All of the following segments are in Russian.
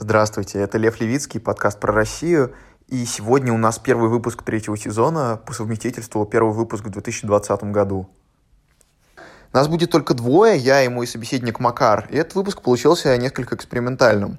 Здравствуйте, это Лев Левицкий, подкаст про Россию. И сегодня у нас первый выпуск третьего сезона, по совместительству первый выпуск в 2020 году. Нас будет только двое, я и мой собеседник Макар, и этот выпуск получился несколько экспериментальным.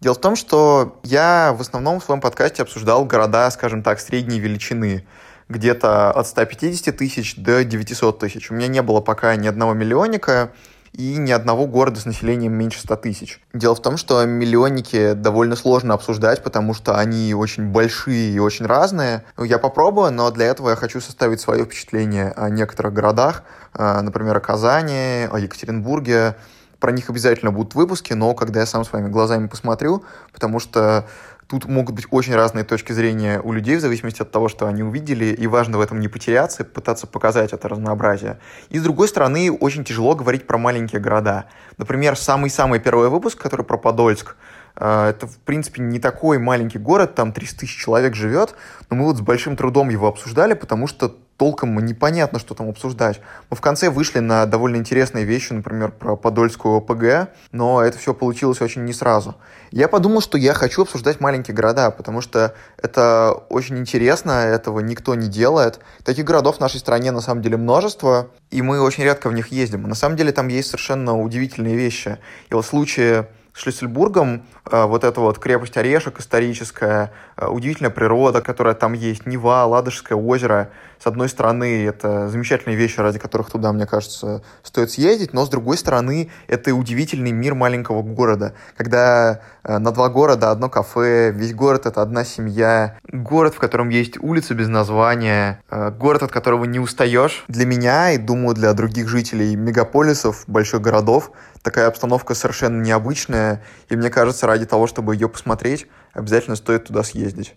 Дело в том, что я в основном в своем подкасте обсуждал города, скажем так, средней величины, где-то от 150 тысяч до 900 тысяч. У меня не было пока ни одного миллионника, и ни одного города с населением меньше 100 тысяч. Дело в том, что миллионники довольно сложно обсуждать, потому что они очень большие и очень разные. Я попробую, но для этого я хочу составить свое впечатление о некоторых городах, э, например, о Казани, о Екатеринбурге, про них обязательно будут выпуски, но когда я сам своими глазами посмотрю, потому что Тут могут быть очень разные точки зрения у людей в зависимости от того, что они увидели, и важно в этом не потеряться, пытаться показать это разнообразие. И с другой стороны, очень тяжело говорить про маленькие города. Например, самый-самый первый выпуск, который про Подольск, э, это, в принципе, не такой маленький город, там 300 тысяч человек живет, но мы вот с большим трудом его обсуждали, потому что толком непонятно, что там обсуждать. Мы в конце вышли на довольно интересные вещи, например, про Подольскую ОПГ, но это все получилось очень не сразу. Я подумал, что я хочу обсуждать маленькие города, потому что это очень интересно, этого никто не делает. Таких городов в нашей стране на самом деле множество, и мы очень редко в них ездим. На самом деле там есть совершенно удивительные вещи. И вот в случае Шлиссельбургом, э, вот эта вот крепость Орешек историческая, э, удивительная природа, которая там есть, Нева, Ладожское озеро. С одной стороны, это замечательные вещи, ради которых туда, мне кажется, стоит съездить, но с другой стороны, это удивительный мир маленького города, когда э, на два города одно кафе, весь город — это одна семья, город, в котором есть улицы без названия, город, от которого не устаешь. Для меня и, думаю, для других жителей мегаполисов, больших городов, такая обстановка совершенно необычная, и мне кажется, ради того, чтобы ее посмотреть, обязательно стоит туда съездить.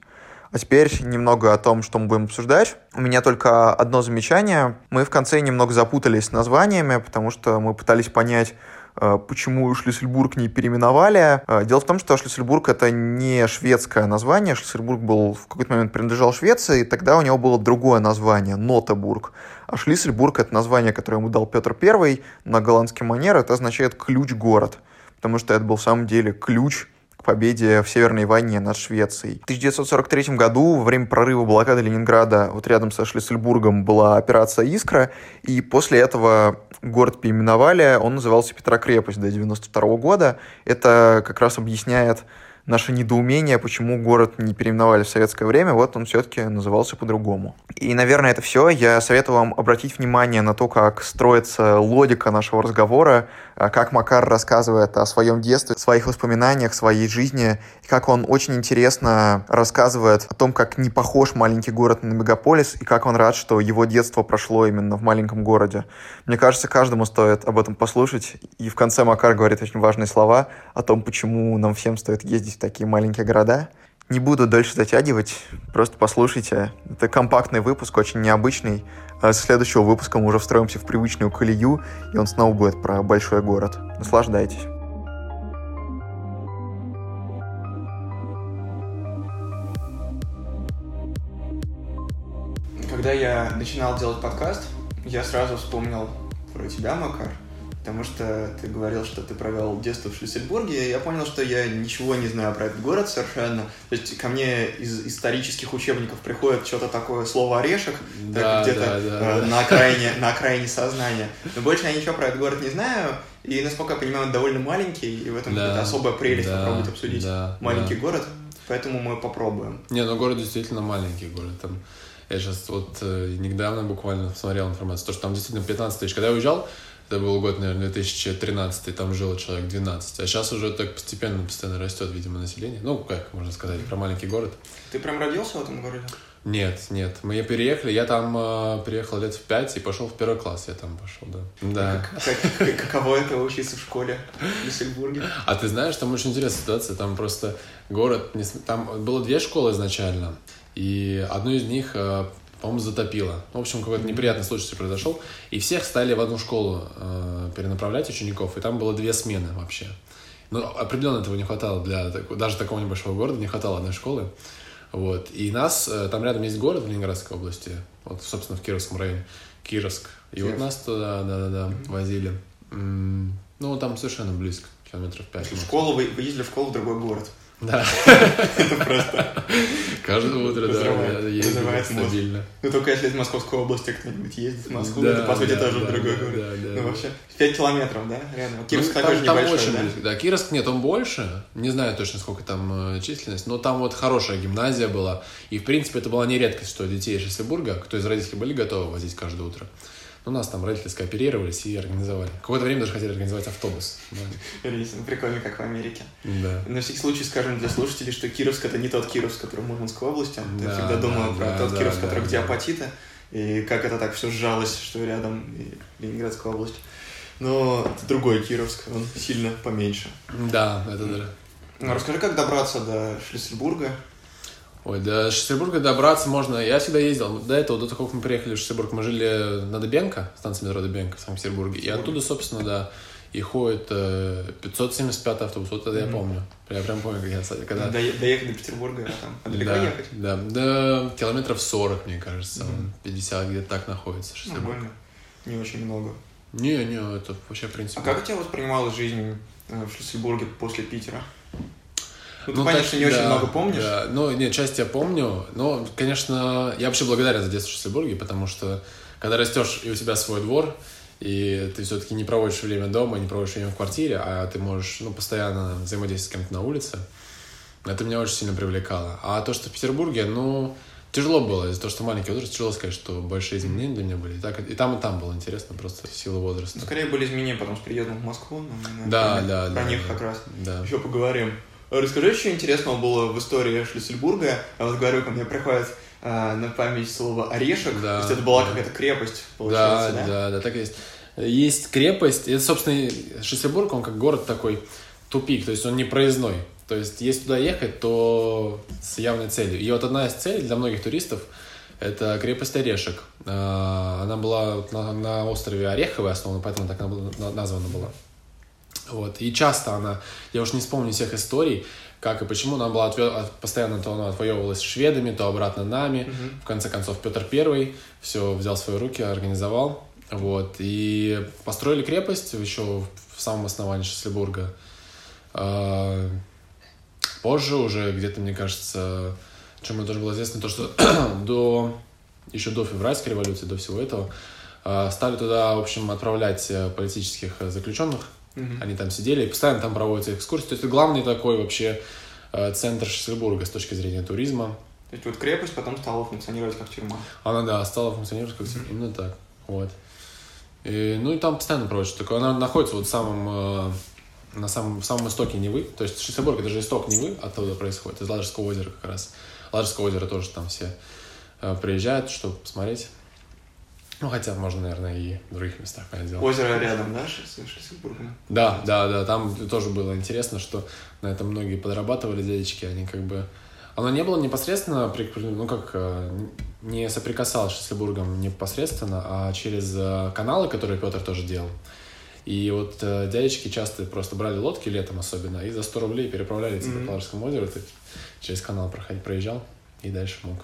А теперь немного о том, что мы будем обсуждать. У меня только одно замечание. Мы в конце немного запутались с названиями, потому что мы пытались понять, Э, почему Шлиссельбург не переименовали. Э, дело в том, что Шлиссельбург это не шведское название. Шлиссельбург был в какой-то момент принадлежал Швеции, и тогда у него было другое название – Нотебург. А Шлиссельбург – это название, которое ему дал Петр I на голландский манер. Это означает «ключ-город», потому что это был в самом деле ключ победе в Северной войне над Швецией. В 1943 году, во время прорыва блокады Ленинграда, вот рядом со Шлиссельбургом была операция «Искра», и после этого город переименовали, он назывался Петрокрепость до 1992 года. Это как раз объясняет наше недоумение, почему город не переименовали в советское время, вот он все-таки назывался по-другому. И, наверное, это все. Я советую вам обратить внимание на то, как строится логика нашего разговора, а как Макар рассказывает о своем детстве, своих воспоминаниях, своей жизни, и как он очень интересно рассказывает о том, как не похож маленький город на мегаполис, и как он рад, что его детство прошло именно в маленьком городе. Мне кажется, каждому стоит об этом послушать, и в конце Макар говорит очень важные слова о том, почему нам всем стоит ездить в такие маленькие города. Не буду дальше затягивать, просто послушайте. Это компактный выпуск, очень необычный. А с следующего выпуска мы уже встроимся в привычную колею, и он снова будет про большой город. Наслаждайтесь. Когда я начинал делать подкаст, я сразу вспомнил про тебя, Макар потому что ты говорил, что ты провел детство в Шлиссельбурге, и я понял, что я ничего не знаю про этот город совершенно. То есть ко мне из исторических учебников приходит что-то такое слово «орешек», да, где-то да, да, э, на, окраине, на окраине сознания. Но больше я ничего про этот город не знаю, и, насколько я понимаю, он довольно маленький, и в этом да, особая прелесть да, попробовать обсудить да, маленький да. город, поэтому мы попробуем. Не, ну город действительно маленький город, там... Я сейчас вот э, недавно буквально посмотрел информацию, то, что там действительно 15 тысяч. Когда я уезжал, это был год, наверное, 2013, там жило человек 12. А сейчас уже так постепенно, постоянно растет, видимо, население. Ну, как можно сказать, про маленький город. Ты прям родился в этом городе? Нет, нет. Мы переехали, я там э, приехал лет в пять и пошел в первый класс, я там пошел, да. Да. Как, как, каково это учиться в школе в Люссельбурге? А ты знаешь, там очень интересная ситуация, там просто город, там было две школы изначально, и одну из них э, по-моему, затопило. В общем, какой-то неприятный случай произошел. И всех стали в одну школу э, перенаправлять учеников, и там было две смены вообще. Но ну, определенно этого не хватало для даже такого небольшого города, не хватало одной школы. Вот. И нас, э, там рядом есть город в Ленинградской области, вот, собственно, в Кировском районе, Кировск. И Киров. вот нас туда, да-да-да, возили. Ну, там совершенно близко. километров 5. В школу вы, вы ездили в школу в другой город. Да. Это просто Каждое утро, да, мозг. стабильно. Ну, только если из Московской области кто-нибудь ездит в Москву, это, по сути, тоже другой город. да, да, ну, вообще, 5 километров, да, реально? Вот Кировск Ну, такой же небольшой, да? Кировск нет, он больше. Не знаю точно, сколько там э, численность, но там вот хорошая гимназия была. И, в принципе, это была не редкость, что детей из Шлиссельбурга, кто из родителей были готовы возить каждое утро. Ну, у нас там родители скооперировались и организовали. Какое-то время даже хотели организовать автобус. Прикольно, как в Америке. Да. На всякий случай скажем для слушателей, что Кировск это не тот Кировск, который в Мурманской области. Я Да, всегда думал да, про да, тот да, Кировск, да, который где апатиты, и как это так все сжалось, что рядом и Ленинградская область. Но это другой Кировск, он сильно поменьше. Да, это да. Ну, расскажи, как добраться до Шлиссельбурга? Ой, до Шлиссельбурга добраться можно. Я всегда ездил. До этого, до того, как мы приехали в Шлиссельбург, мы жили на Дебенко, станция метро Дебенко в Санкт-Петербурге. И оттуда, собственно, да, и ходит э, 575 автобус. Вот это я Мгм. помню. Я прям помню, как я когда... Дое- Доехать до Петербурга, а там далеко да, ехать? Да, до километров 40, мне кажется. Он 50 где-то так находится. Шлиссельбург. Нормально. Не очень много. Не, не, это вообще, в принципе... А как у тебя воспринималась жизнь э, в Шлиссельбурге после Питера? Ну, Ну, конечно, так, не очень да, много помнишь. да. Ну, нет, часть я помню. Но, конечно, я вообще благодарен за детство в Шлиссельбурге, потому что когда растешь и у тебя свой двор, и ты все-таки не проводишь время дома, не проводишь время в квартире, а ты можешь ну, постоянно взаимодействовать с кем-то на улице, это меня очень сильно привлекало. А то, что в Петербурге, ну, тяжело было. Из-за того, что маленький возраст, тяжело сказать, что большие изменения для меня были. И, так, и там, и там было интересно, просто в силу возраста. Ну, скорее были изменения потом с приездом в Москву. но мы, Да, наверное, да, Про да, них да. как раз Да. еще поговорим. Расскажи, что интересного было в истории Шлиссельбурга. Вот говорю, ко мне приходит а, на память слово «орешек». Да, То есть это была да. какая-то крепость, Да, получается, да? да, да, так и есть. Есть крепость, это, собственно, Шлиссельбург, он как город такой тупик, то есть он не проездной. То есть, если туда ехать, то с явной целью. И вот одна из целей для многих туристов – это крепость Орешек. А, Она была на, на острове Ореховой основана, поэтому так названа была. Вот. И часто она, я уж не вспомню всех историй, как и почему, она была отве- от- постоянно то она отвоевывалась шведами, то обратно нами. Мгм. В конце концов, Петр Первый все взял в свои руки, организовал. Вот. И построили крепость еще в самом основании Шлиссельбурга. А, Позже уже где-то, мне кажется, чем мне тоже было известно, то, что до, еще до февральской революции, до всего этого, а, стали туда, в общем, отправлять э, политических э, заключенных. Мгм. Они там сидели, и постоянно там проводятся экскурсии. То есть это главный такой вообще э, центр Шлиссельбурга с точки зрения туризма. То есть вот крепость потом стала функционировать как тюрьма. Она, да, стала функционировать как именно так. Вот. И, ну и там постоянно проводят что такое. Она находится вот в самом, э, на самом, в самом истоке Невы. То есть Шлиссельбург это же исток Невы, оттуда происходит, из Ладожского озера как раз. Ладожское озеро тоже там все э, приезжают, чтобы посмотреть. Ну, хотя можно, наверное, и в других местах, понятное. Озеро рядом, да, с Шлиссельбургом? Да, да, да, там тоже было интересно, что на этом многие подрабатывали дядечки, они как бы... Оно не было непосредственно, ну как, э, не соприкасалось с Шлиссельбургом непосредственно, а через э, каналы, которые Петр тоже делал. И вот э, дядечки часто просто брали лодки летом особенно, и за 100 рублей переправляли Мгм. по Ладожскому озеру, ты через канал проходить, проезжал, и дальше мог.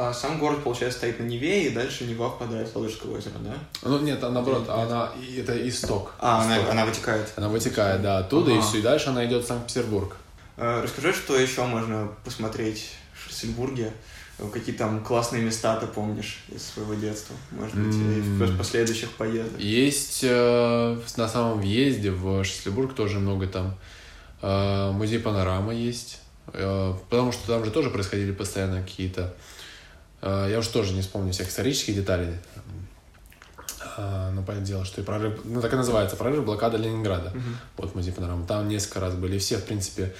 А сам город, получается, стоит на Неве, и дальше Нева впадает в Ладожское озеро, да? Ну нет, а наоборот, Нет, нет. она, и это исток. А, она, Исток. она вытекает. Она вытекает, да, оттуда, и Ага. все, и дальше она идет в Санкт-Петербург. Э, Расскажи, что еще можно посмотреть в Шлиссельбурге? Э, Какие там классные места ты помнишь из своего детства? Может быть, и в последующих поездок? Есть э, на самом въезде в Шлиссельбург тоже много там. Э, музей панорама есть. Э, потому что там же тоже происходили постоянно какие-то... э, я уж тоже не вспомню всех исторических деталей. Э, но понятное дело, что и прорыв... Ну, так и называется. Прорыв блокада Ленинграда. Мгм. Вот музей панорама. Там несколько раз были. Все, в принципе,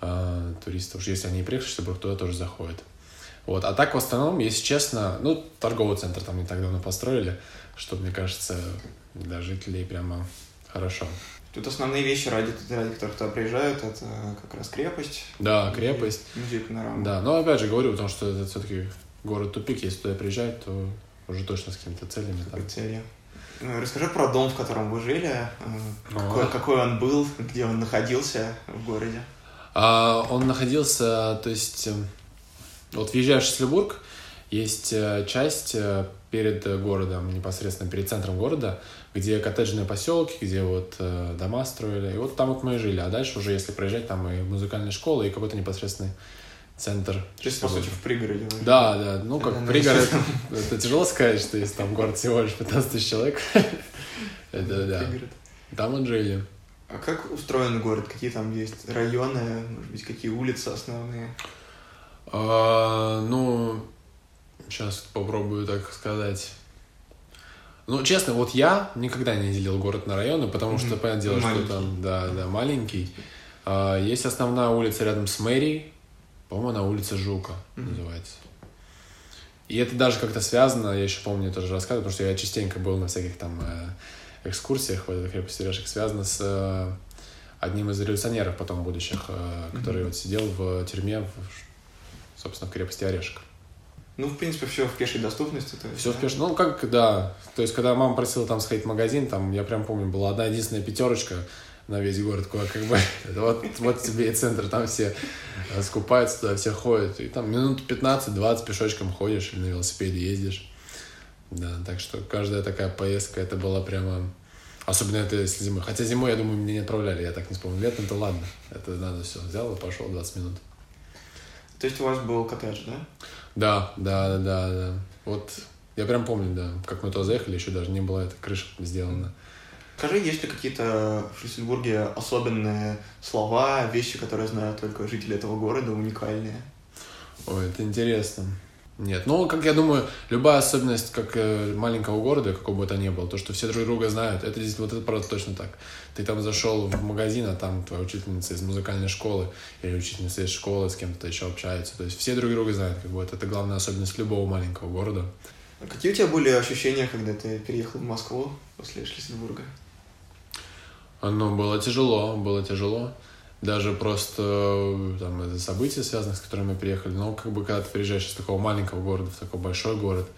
э, туристы, уж если они приехали Шлиссельбург, туда тоже заходят. Вот. А так, в основном, если честно, ну, торговый центр там не так давно построили, что, мне кажется, для жителей прямо хорошо. Тут основные вещи, ради, ради которых туда приезжают, это как раз крепость. Да, крепость. Музей панорамы. Да, но опять же говорю, потому что это все-таки город-тупик, если туда приезжать, то уже точно с какими-то целями там. Цели. Э, Расскажи про дом, в котором вы жили, э, Ну, какой, а? какой он был, где он находился в городе. А, он находился, то есть, эм, вот въезжаешь в Шлиссельбург, есть э, часть э, перед городом, непосредственно перед центром города, где коттеджные поселки, где вот э, дома строили. И вот там вот мы и жили. А дальше уже, если проезжать, там и музыкальная школа, и какой-то непосредственный центр. То есть, по сути, в пригороде. Да, да. Ну, как пригород, это тяжело сказать, что есть там город всего лишь 15 тысяч человек. Это да. Там мы жили. А как устроен город? Какие там есть районы, может быть, какие улицы основные? А, ну, сейчас попробую так сказать. Ну, честно, вот я никогда не делил город на районы, потому mm-hmm. что, понятное дело, маленький. что там, да, да, маленький. А, есть основная улица рядом с мэрией, по-моему, она улица Жука mm-hmm. называется. И это даже как-то связано, я еще помню, тоже рассказывал, потому что я частенько был на всяких там э, экскурсиях в этой крепости Орешек связано с э, одним из революционеров потом будущих, э, который mm-hmm. вот сидел в тюрьме, в, собственно, в крепости Орешек. Ну, в принципе, все в пешей доступности. То есть, все да? в пешей. Ну, как, да. То есть, когда мама просила там сходить в магазин, там, я прям помню, была одна единственная пятерочка на весь город, куда как бы, вот, вот тебе и центр, там все скупаются, туда все ходят. И там минут 15-20 пешочком ходишь или на велосипеде ездишь. Да, так что каждая такая поездка, это была прямо... Особенно это если зимой. Хотя зимой, я думаю, меня не отправляли, я так не вспомню. Летом-то ладно. Это надо все. Взял и пошел 20 минут. То есть у вас был коттедж, да? Да, да, да, да. Вот я прям помню, да, как мы туда заехали, еще даже не была эта крыша сделана. Скажи, есть ли какие-то в Шлиссельбурге особенные слова, вещи, которые знают только жители этого города, уникальные? Ой, это интересно. Нет, ну, как я думаю, любая особенность как э, маленького города, какого бы то ни было, то, что все друг друга знают, это здесь вот это просто точно так. Ты там зашел в магазин, а там твоя учительница из музыкальной школы или учительница из школы с кем-то еще общается. То есть все друг друга знают, как бы это, это главная особенность любого маленького города. А какие у тебя были ощущения, когда ты переехал в Москву после Шлиссельбурга? Ну, было тяжело, было тяжело даже просто там из-за событий, связанных с которыми мы приехали. Но как бы когда ты приезжаешь из такого маленького города в такой большой город,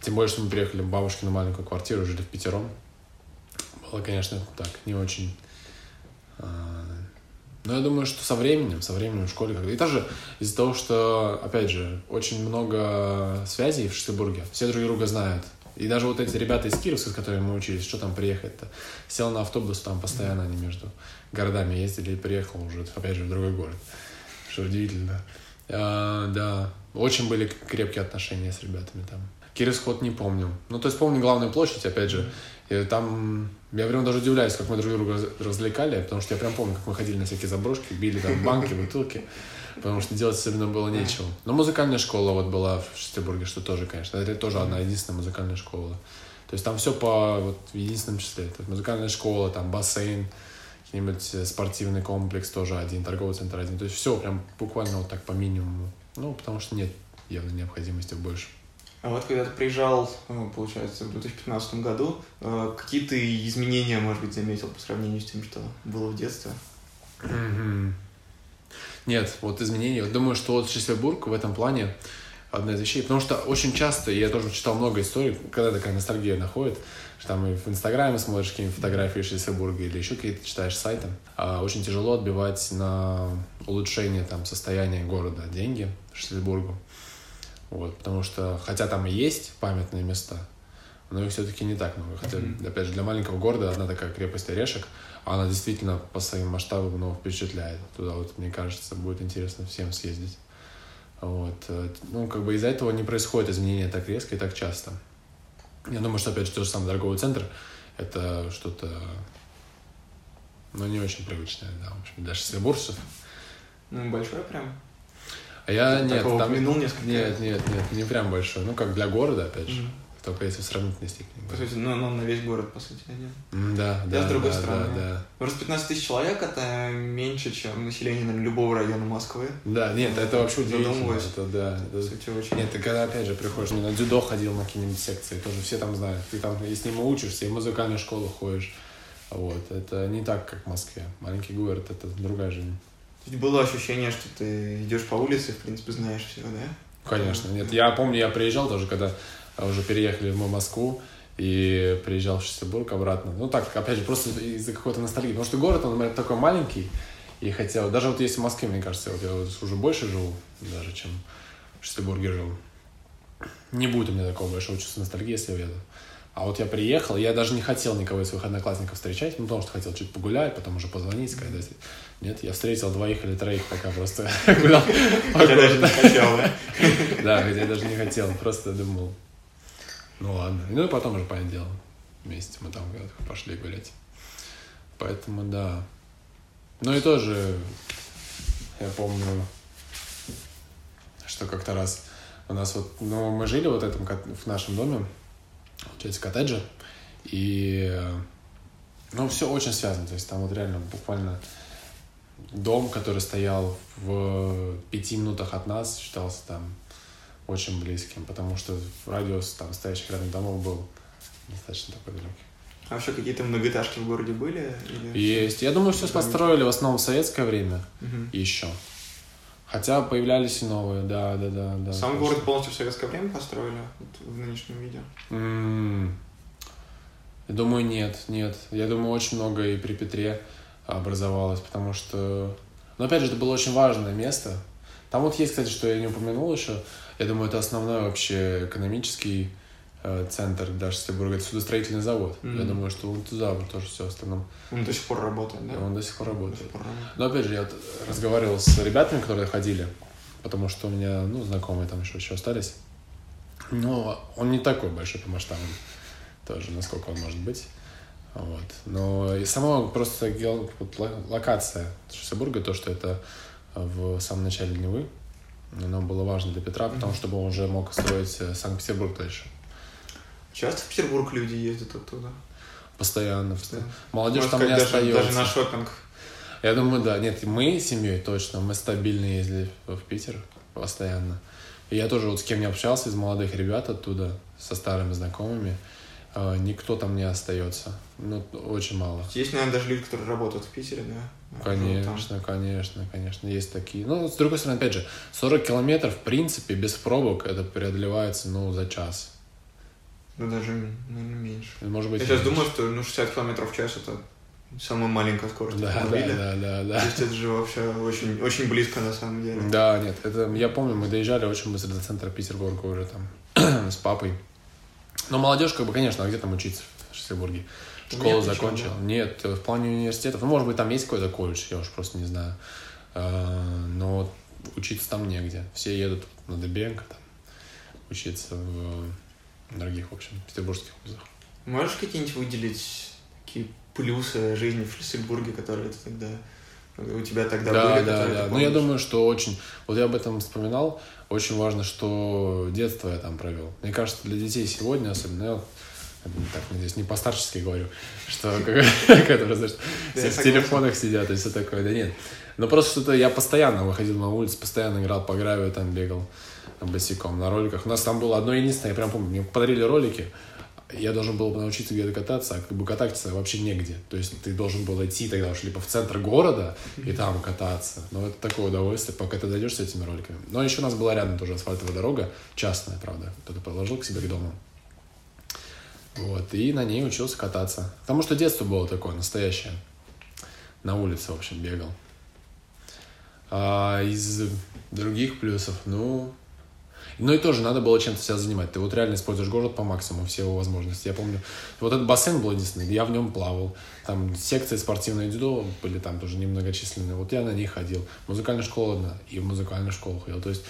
тем более, что мы приехали в бабушкину маленькую квартиру, жили в пятером. Было, конечно, так, не очень... А, но я думаю, что со временем, со временем в школе как-то... И даже из-за того, что, опять же, очень много связей в Шлиссельбурге, все друг друга знают. И даже вот эти ребята из Кировска, с которыми мы учились, что там приехать-то? Сел на автобус, там постоянно они между городами ездили и приехал уже, опять же, в другой город. Что удивительно. А, да, очень были крепкие отношения с ребятами там. Кировск вот не помню. Ну, то есть помню главную площадь, опять же. И там, я прям даже удивляюсь, как мы друг друга развлекали, потому что я прям помню, как мы ходили на всякие заброшки, били там банки, бутылки, потому что делать особенно было нечего. Но музыкальная школа вот была в Шестебурге, что тоже, конечно, это тоже одна единственная музыкальная школа. То есть там все по вот, в единственном числе. То есть музыкальная школа, там бассейн, какой-нибудь э, спортивный комплекс тоже один, торговый центр один. То есть все прям буквально вот так по минимуму. Ну, потому что нет явной необходимости в больше. А вот когда ты приезжал, ну, получается, в 2015 году, э, какие ты изменения, может быть, заметил по сравнению с тем, что было в детстве? Mm-hmm. Нет, вот изменения. Думаю, что вот Шлиссельбург в этом плане одна из вещей, потому что очень часто, я тоже читал много историй, когда такая ностальгия находит, что там и в Инстаграме смотришь какие-нибудь фотографии Шлиссельбурга или еще какие-то читаешь сайты, а очень тяжело отбивать на улучшение там состояния города деньги Шлиссельбургу. Вот, потому что, хотя там и есть памятные места, но их все-таки не так много. Хотя, mm-hmm. опять же, для маленького города одна такая крепость Орешек, она действительно по своим масштабам ну, впечатляет. Туда вот, мне кажется, будет интересно всем съездить. Вот. Э, ну, как бы из-за этого не происходит изменения так резко и так часто. Я думаю, что, опять же, тот же самый торговый центр — это что-то, ну, не очень привычное, да, в общем, для шестибуржцев. Ну, большой прям? А я, нет, там... Минул несколько Нет, нет, нет, не прям большой. Ну, как для города, опять же. Mm-hmm. Только если в сравнительной степени. По сути, ну, ну, на весь город, по сути, один. Да, да. Я с другой да, стороны. Да, да. Просто 15 тысяч человек это меньше, чем население наверное, любого района Москвы. Да, нет, это вообще удивительно. Это, да, это... Кстати, очень... Нет, ты когда опять же приходишь, на дзюдо ходил на какие-нибудь секции, тоже все там знают. Ты там и с ним учишься, и в музыкальную школу ходишь. Вот, это не так, как в Москве. Маленький город — это другая жизнь. Было ощущение, что ты идешь по улице, в принципе, знаешь все, да? Конечно, нет. Я помню, я приезжал тоже, когда а уже переехали в Москву и приезжал в Шестебург обратно. Ну так, опять же, просто из-за какой-то ностальгии. Потому что город, он, например, такой маленький, и хотел, даже вот если в Москве, мне кажется, вот я вот уже больше живу, даже, чем в Шестебурге жил. не будет у меня такого большого чувства ностальгии, если я уеду. А вот я приехал, я даже не хотел никого из своих одноклассников встречать, ну, потому что хотел чуть погулять, потом уже позвонить, сказать, нет, я встретил двоих или троих, пока просто гулял. Хотя даже не хотел, да? Да, хотя я даже не хотел, просто думал, ну ладно. Ну и потом уже, понятное дело, вместе мы там пошли гулять. Поэтому, да. Ну и тоже, я помню, что как-то раз у нас вот, ну, мы жили вот этом, в нашем доме, получается, коттедже, и, ну, все очень связано, то есть там вот реально буквально дом, который стоял в пяти минутах от нас, считался там очень близким, потому что радиус там стоящих рядом домов был достаточно такой далекий. А вообще какие-то многоэтажки в городе были? Или... Есть. Я думаю, все построили в основном в советское время угу. еще. Хотя появлялись и новые, да, да, да. да Сам точно. город полностью в советское время построили вот, в нынешнем виде? Mm. Я думаю, нет, нет. Я думаю, очень много и при Петре образовалось, потому что... Но опять же, это было очень важное место. Там вот есть, кстати, что я не упомянул еще. Я думаю, это основной вообще экономический э, центр даже Петербурга. Это судостроительный завод. Mm-hmm. Я думаю, что он туда вот тоже все остальном. Он до сих пор работает, да? Он до сих пор работает. Сих пор работает. Но опять же, я вот разговаривал с ребятами, которые ходили, потому что у меня, ну, знакомые там еще, еще остались. Но он не такой большой по масштабам тоже, насколько он может быть. Вот. Но и само просто вот, локация Шосебурга, то, что это в самом начале Невы, оно было важно для Петра, потому чтобы он уже мог строить э, Санкт-Петербург дальше. Часто в Петербург люди ездят оттуда? Постоянно. постоянно. Молодежь Может, там не даже, остается. Даже на шопинг. Я думаю, да. Нет, мы семьей точно, мы стабильно ездили в Питер постоянно. И я тоже вот с кем не общался из молодых ребят оттуда, со старыми знакомыми, никто там не остается. Ну, очень мало. Есть, наверное, даже люди, которые работают в Питере, да? Конечно, конечно, конечно, есть такие. Ну, с другой стороны, опять же, 40 километров, в принципе, без пробок это преодолевается, ну, за час. Ну, даже, наверное, меньше. Может быть, Я сейчас думаю, что, ну, 60 километров в час это самая маленькая скорость да, автомобиля. Да, да, да, То есть это же вообще очень, очень близко на самом деле. Да, нет, это, я помню, мы доезжали очень быстро до центра Петербурга уже там с папой. Но молодежь, как бы, конечно, а где там учиться в Шестербурге? Школу Нет, закончил? Да. Нет, в плане университетов. Ну, может быть, там есть какой-то колледж, я уж просто не знаю. А, но учиться там негде. Все едут на Дебенко там учиться в других, в общем, петербургских вузах. Можешь какие-нибудь выделить такие плюсы жизни в Шлиссельбурге, которые ты тогда у тебя тогда да, были? Да, да, Ну, я думаю, что очень... Вот я об этом вспоминал. Очень важно, что детство я там провел. Мне кажется, для детей сегодня, особенно, я так, здесь не по-старчески говорю, что которые, знаешь, все в телефонах сидят и все такое. Да нет. Но просто что-то я постоянно выходил на улицу, постоянно играл по гравию, там бегал босиком на роликах. У нас там было одно единственное, я прям помню, мне подарили ролики, я должен был научиться где-то кататься, а как бы кататься вообще негде. То есть ты должен был идти тогда уж либо в центр города и там кататься. Но это такое удовольствие, пока ты дойдешь с этими роликами. Но еще у нас была рядом тоже асфальтовая дорога, частная, правда. Кто-то положил к себе к дому. Вот, и на ней учился кататься. Потому что детство было такое, настоящее. На улице, в общем, бегал. А из других плюсов, ну, ну и тоже надо было чем-то себя занимать. Ты вот реально используешь город по максимуму, все его возможности. Я помню, вот этот бассейн был единственный, я в нем плавал. Там секции спортивные дзюдо были там тоже немногочисленные. Вот я на них ходил. Музыкальная школа одна, и в музыкальную школу ходил. То есть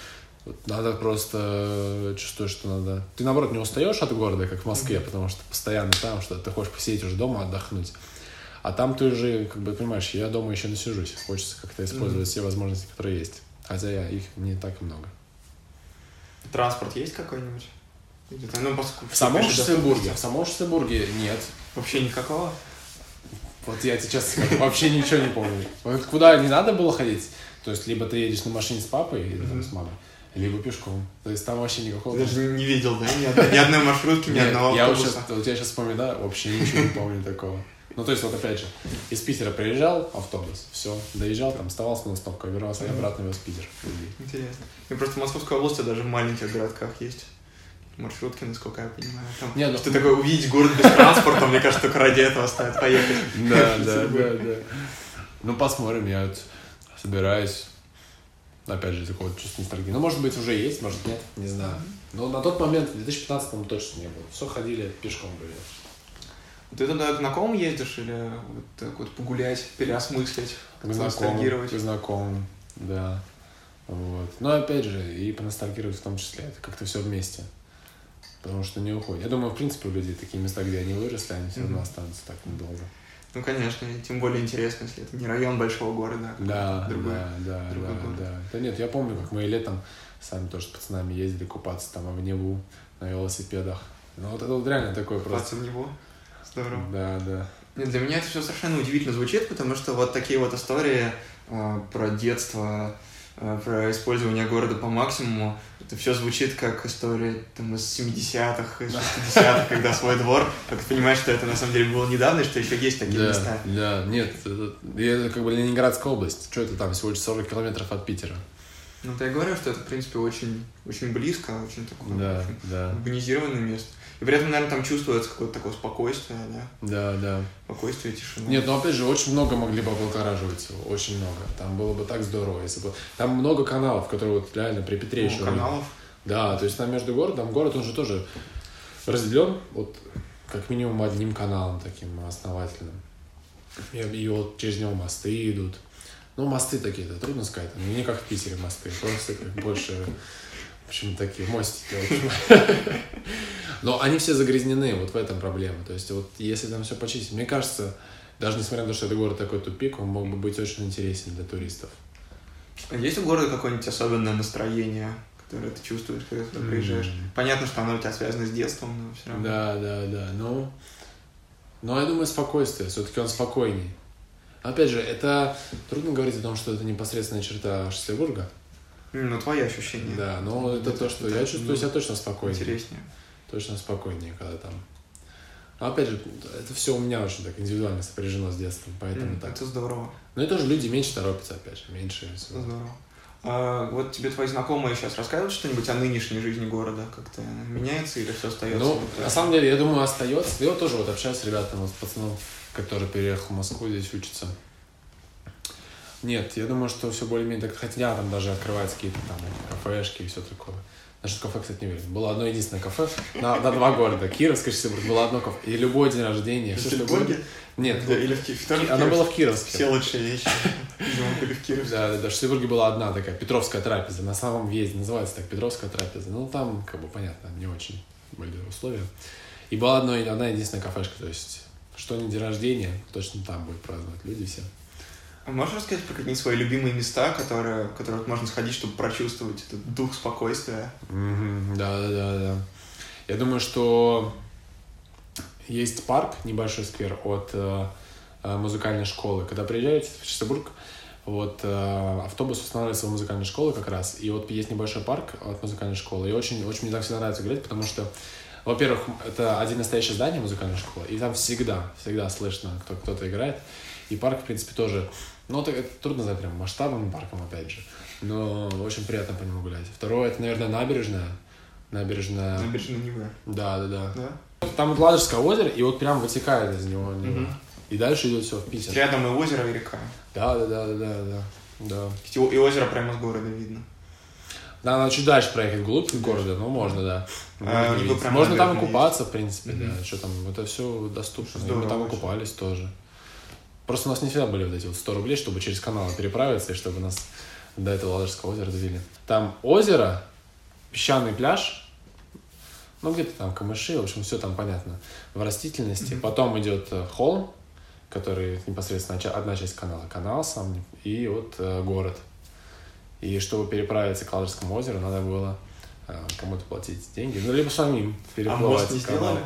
надо просто чувствовать, что надо... Ты, наоборот, не устаешь от города, как в Москве, потому что постоянно там, что ты хочешь посидеть уже дома, отдохнуть. А там ты уже, как бы, понимаешь, я дома еще насижусь. Хочется как-то использовать mm-hmm. все возможности, которые есть. Хотя я, их не так много. Транспорт есть какой-нибудь? Ну, в самом Шестербурге? В самом Шестербурге нет. Вообще никакого? Вот я сейчас вообще ничего не помню. Вот куда не надо было ходить, то есть либо ты едешь на машине с папой или там, с мамой, либо пешком. То есть там вообще никакого... Ты даже не видел, да? Ни одной, маршрутки, ни одного автобуса. Я вот я сейчас вспоминаю, вообще ничего не помню такого. Ну, то есть, вот опять же, из Питера приезжал автобус, все, доезжал, там, оставался на остановку, вернулся и обратно вез Питер. Интересно. И просто в Московской области даже в маленьких городках есть маршрутки, насколько я понимаю. Там, Нет, ну... Что такое увидеть город без транспорта, мне кажется, только ради этого стоит поехать. Да, да, да, да. Ну, посмотрим, я вот собираюсь Опять же, такое чувство ностальгии. Ну, может быть, уже есть, может нет, не знаю. Но на тот момент, в 2015 точно не было. Все ходили пешком были. Ты туда к знакомым ездишь или вот так вот погулять, переосмыслить, знакомым, к знакомым, да. Вот. Но опять же, и поностальгировать в том числе. Это как-то все вместе. Потому что не уходит. Я думаю, в принципе, у людей такие места, где они выросли, они все равно останутся так недолго. Ну, конечно, тем более интересно, если это не район большого города, а да, другой, да, да, другой да, город. да. Да нет, я помню, как мы летом сами тоже с пацанами ездили купаться там в Неву на велосипедах. Ну, вот это вот реально такое просто... Купаться в Неву? Здорово. Да, да. Нет, для меня это все совершенно удивительно звучит, потому что вот такие вот истории э, про детство, э, про использование города по максимуму, это все звучит как история там, из 70-х, из 60-х, когда свой двор, как ты понимаешь, что это на самом деле было недавно, и что еще есть такие да, места. Да, нет, это, это как бы Ленинградская область, что это там, всего лишь 40 километров от Питера. Ну, то я говорю, что это, в принципе, очень, очень близко, очень такое да, очень да. урбанизированное место. И при этом, наверное, там чувствуется какое-то такое спокойствие, да? Да, да. Спокойствие, тишина. Нет, ну опять же, очень много могли бы облагораживать его, очень много. Там было бы так здорово, если бы... Там много каналов, которые вот реально при Петре еще... каналов? Да, то есть там между городом, город, он же тоже разделен вот как минимум одним каналом таким основательным. И, и вот через него мосты идут. Ну, мосты такие, это трудно сказать. Не как в Питере мосты, просто как больше в общем, такие мостики. Но они все загрязнены, вот в этом проблема. То есть, вот если там все почистить, мне кажется, даже несмотря на то, что это город такой тупик, он мог бы быть очень интересен для туристов. А есть у города какое-нибудь особенное настроение, которое ты чувствуешь, когда туда приезжаешь? Mm-hmm. Понятно, что оно у тебя связано с детством, но все равно. Да, да, да. Ну, но я думаю, спокойствие. Все-таки он спокойней. Опять же, это трудно говорить о том, что это непосредственная черта Шлиссельбурга. Ну, твои ощущения. Да, но это, это то, что это, я чувствую себя точно спокойнее. Интереснее. Точно спокойнее, когда там. Но опять же, это все у меня очень так индивидуально сопряжено с детством, поэтому mm, так. Это здорово. Ну и тоже люди меньше торопятся, опять же, меньше. Всего. Здорово. А, вот тебе твои знакомые сейчас рассказывают что-нибудь о нынешней жизни города? Как-то меняется или все остается? Ну, на самом деле, я думаю, остается. Я тоже вот общаюсь с ребятами, вот с пацаном, который переехал в Москву, здесь учится. Нет, я думаю, что все более-менее так, хотя там даже открываются какие-то там кафешки и все такое. Насчет кафе, кстати, не верю. Было одно единственное кафе на, на два города. Кировск и Шестербург. Было одно кафе. И любой день рождения. Что было. Нет. Да, или в, Ки... Оно было в Кировске. Все лучшие вещи. были в Кировске. Да, да, да. В Шестербурге была одна такая Петровская трапеза. На самом въезде называется так Петровская трапеза. Ну, там, как бы, понятно, не очень были условия. И была одна, одна единственная кафешка. То есть, что не день рождения, точно там будет праздновать люди все. А можешь рассказать про какие-нибудь свои любимые места, которые, в которые можно сходить, чтобы прочувствовать этот дух спокойствия? Mm-hmm. Да, да, да, да. Я думаю, что есть парк, небольшой сквер от э, э музыкальной школы. Когда приезжаете в Честербург, вот э, автобус устанавливается в музыкальной школе как раз, и вот есть небольшой парк от музыкальной школы, и очень, очень мне так всегда нравится гулять, потому что, во-первых, это один настоящее здание музыкальной школы, и там всегда, всегда слышно, кто кто-то играет, и парк, в принципе, тоже ну, это, это трудно назвать прям масштабным парком, опять же. Но очень приятно по нему гулять. Второе, это, наверное, набережная. Набережная... Набережная Невы. Да, да, да. Да? Там вот Ладожское озеро, и вот прям вытекает из него Нева. Угу. И дальше идет все в Питер. Рядом и озеро, и река. Да, да, да, да, да. да. И озеро прямо с города видно. Да, надо чуть дальше проехать вглубь да. города, ну можно, да. А, можно, там и купаться, в принципе, mm да. Что там, это все доступно. Здорово, мы там и купались тоже. Просто у нас не всегда были вот эти вот 100 рублей, чтобы через канал переправиться, и чтобы нас до этого Ладожского озера довели. Там озеро, песчаный пляж, ну, где-то там камыши, в общем, все там понятно в растительности. Mm-hmm. Потом идет э, холм, который непосредственно одна часть канала, канал сам, и вот э, город. И чтобы переправиться к Ладожскому озеру, надо было э, кому-то платить деньги, ну, либо самим переплывать. А мост не сделали?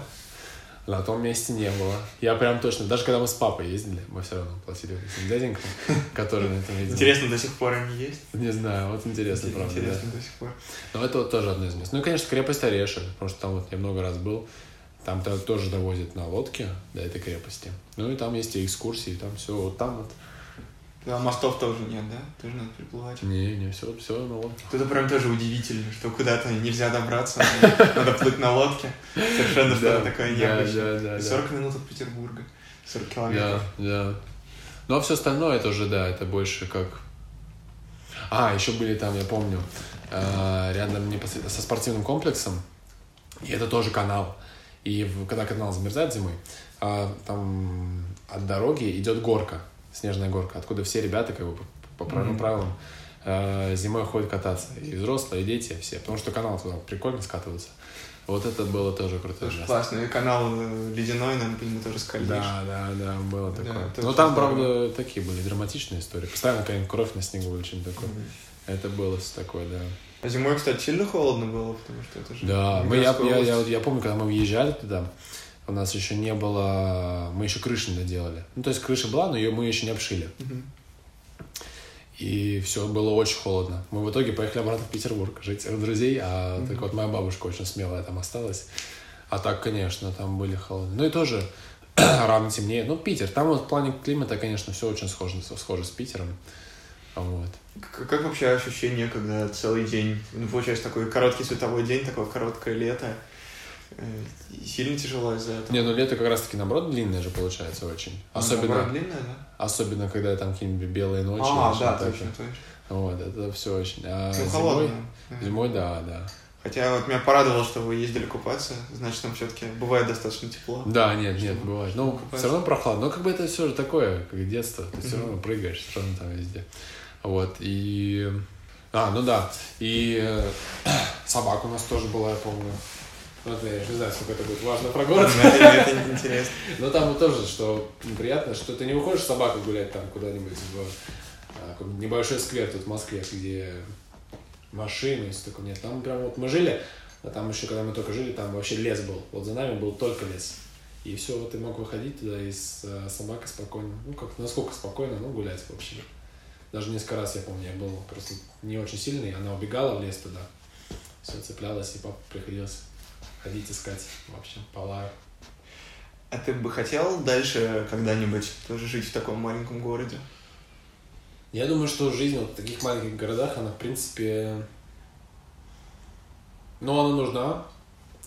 На том месте не было. Я прям точно, даже когда мы с папой ездили, мы все равно платили этим дяденькам, которые на этом ездили. Интересно, до сих пор они есть? Не знаю, вот интересно, правда. Интересно до сих пор. Но это вот тоже одно из мест. Ну и, конечно, крепость Орешек, потому что там вот я много раз был. Там тоже довозят на лодке до этой крепости. Ну и там есть и экскурсии, там все, вот там вот да, мостов тоже нет, да? Тоже надо приплывать. Не, не, все, все на лодке. Это прям тоже удивительно, что куда-то нельзя добраться, надо плыть на лодке. Совершенно что-то такое необычное. Да, да, 40 минут от Петербурга, 40 километров. Да, да. Ну а все остальное это уже, да, это больше как... А, еще были там, я помню, э, рядом непосредственно со спортивным комплексом, и это тоже канал. И когда канал замерзает зимой, а, там от дороги идет горка, снежная горка, откуда все ребята как бы по, по правилам, Мгм. правилам э, зимой ходят кататься. И взрослые, и дети, все. Потому что канал туда прикольно скатывается. Вот это было тоже круто. Тоже классно. И канал э, ледяной, наверное, по нему тоже скользишь. Да, да, да, было Да, такое. это Но очень там, здорово. правда, такие были драматичные истории. Постоянно какая-нибудь кровь на снегу или что-нибудь такое. Мгм. Это было все такое, да. А зимой, кстати, сильно холодно было, потому что это же... Да, мы, я, я, я, я помню, когда мы въезжали туда, у нас еще не было, мы еще крыши не доделали. Ну, то есть крыша была, но ее мы еще не обшили. И все было очень холодно. Мы в итоге поехали обратно в Петербург жить у друзей, а Мгм. так вот моя бабушка очень смелая там осталась. А так, конечно, там были холодно. Ну и тоже рано темнее. Ну, Питер, там вот в плане климата, конечно, все очень схоже, схоже с Питером. Вот. К- Как вообще ощущение, когда целый день, ну, получается, такой короткий световой день, такое короткое лето? Э, Сильно тяжело из-за этого? Не, ну лето как раз-таки, наоборот, длинное же получается очень. Ну, Особенно, наоборот, длинное, да? особенно когда там какие-нибудь белые ночи. а, да, точно, точно. Вот, это все очень. А Ну, зимой, холодно. Зимой, да, да. Хотя вот меня порадовало, что вы ездили купаться, значит, там все-таки бывает достаточно тепло. Да, нет, нет, бывает. Ну, купаться. все равно прохладно. Но как бы это все же такое, как детство. Ты все равно прыгаешь, все равно там везде. Вот, и... А, ну да. И э, собака у нас тоже была, я помню. Ну, это я не знаю, сколько это будет важно про город. Ну, Это интересно. Но там вот тоже, что приятно, что ты не выходишь с собакой гулять там куда-нибудь в а, небольшой сквер тут в Москве, где машины и все такое. Нет, там прям вот мы жили, а там еще, когда мы только жили, там вообще лес был. Вот за нами был только лес. И все, вот ты мог выходить туда и с э, собакой спокойно, ну как, насколько спокойно, ну гулять вообще. Даже несколько раз, я помню, я был просто не очень сильный, она убегала в лес туда, все цеплялась, и папа приходилось ходить искать, в общем, по лаю. А ты бы хотел дальше когда-нибудь тоже жить в таком маленьком городе? Я думаю, что жизнь вот в таких маленьких городах, она, в принципе, ну, она нужна,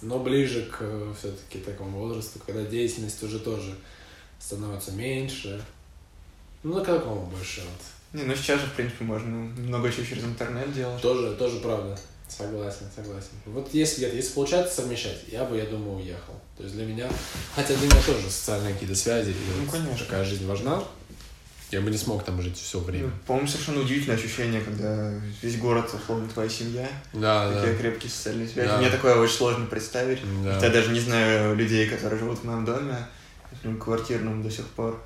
но ближе к все-таки такому возрасту, когда деятельность уже тоже становится меньше. Ну, на какому больше вот. Не, ну сейчас же, в принципе, можно много чего через интернет делать. Тоже, тоже правда. Согласен, согласен. Вот если, если получается совмещать, я бы, я думаю, уехал. То есть для меня, хотя для меня тоже социальные какие-то связи, Ну, вот конечно. такая жизнь важна. Я бы не смог там жить все время. Ну, По-моему, совершенно удивительное ощущение, когда весь город, условно, твоя семья, Да, такие да. крепкие социальные связи. Да. Мне такое очень сложно представить. Да. Я даже не знаю людей, которые живут в моем доме, в квартирном до сих пор.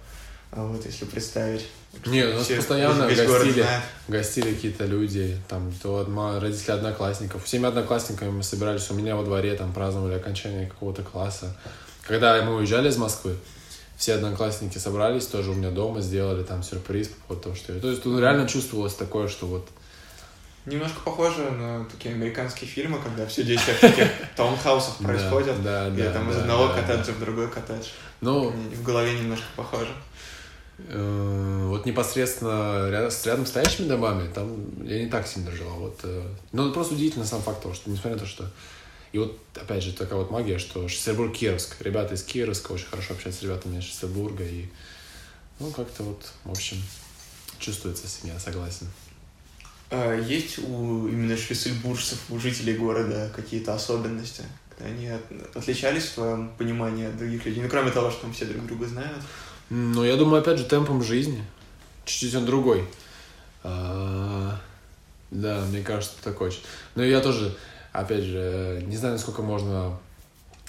А вот если представить. Не, у нас все- постоянно гостили, гостили какие-то люди, там, то родители одноклассников. Всеми одноклассниками мы собирались у меня во дворе, там, праздновали окончание какого-то класса. Когда мы уезжали из Москвы, все одноклассники собрались, тоже у меня дома, сделали там сюрприз по поводу того, что я... То есть тут реально чувствовалось такое, что вот... Немножко похоже на такие американские фильмы, когда все действия в таких таунхаусах Да, происходят. Да, Где да, там из да, одного да, коттеджа да. в другой коттедж. Ну, В голове немножко похоже. Э, Вот непосредственно с рядом стоящими домами, там я не так сильно жил. а Вот, э, ну, просто удивительно сам факт того, что несмотря на то, что... И вот, опять же, такая вот магия, что Шестербург-Кировск. Ребята из Кировска очень хорошо общаются с ребятами из Шестербурга. И, ну, как-то вот, в общем, чувствуется семья, согласен. А есть у именно шлиссельбуржцев, у жителей города какие-то особенности? Они от- отличались в твоем понимании от других людей? Ну, кроме того, что там все друг друга знают. Ну, я думаю, опять же, темпом жизни. Чуть-чуть он другой. А, Да, мне кажется, такой. очень. Но я тоже, опять же, не знаю, насколько можно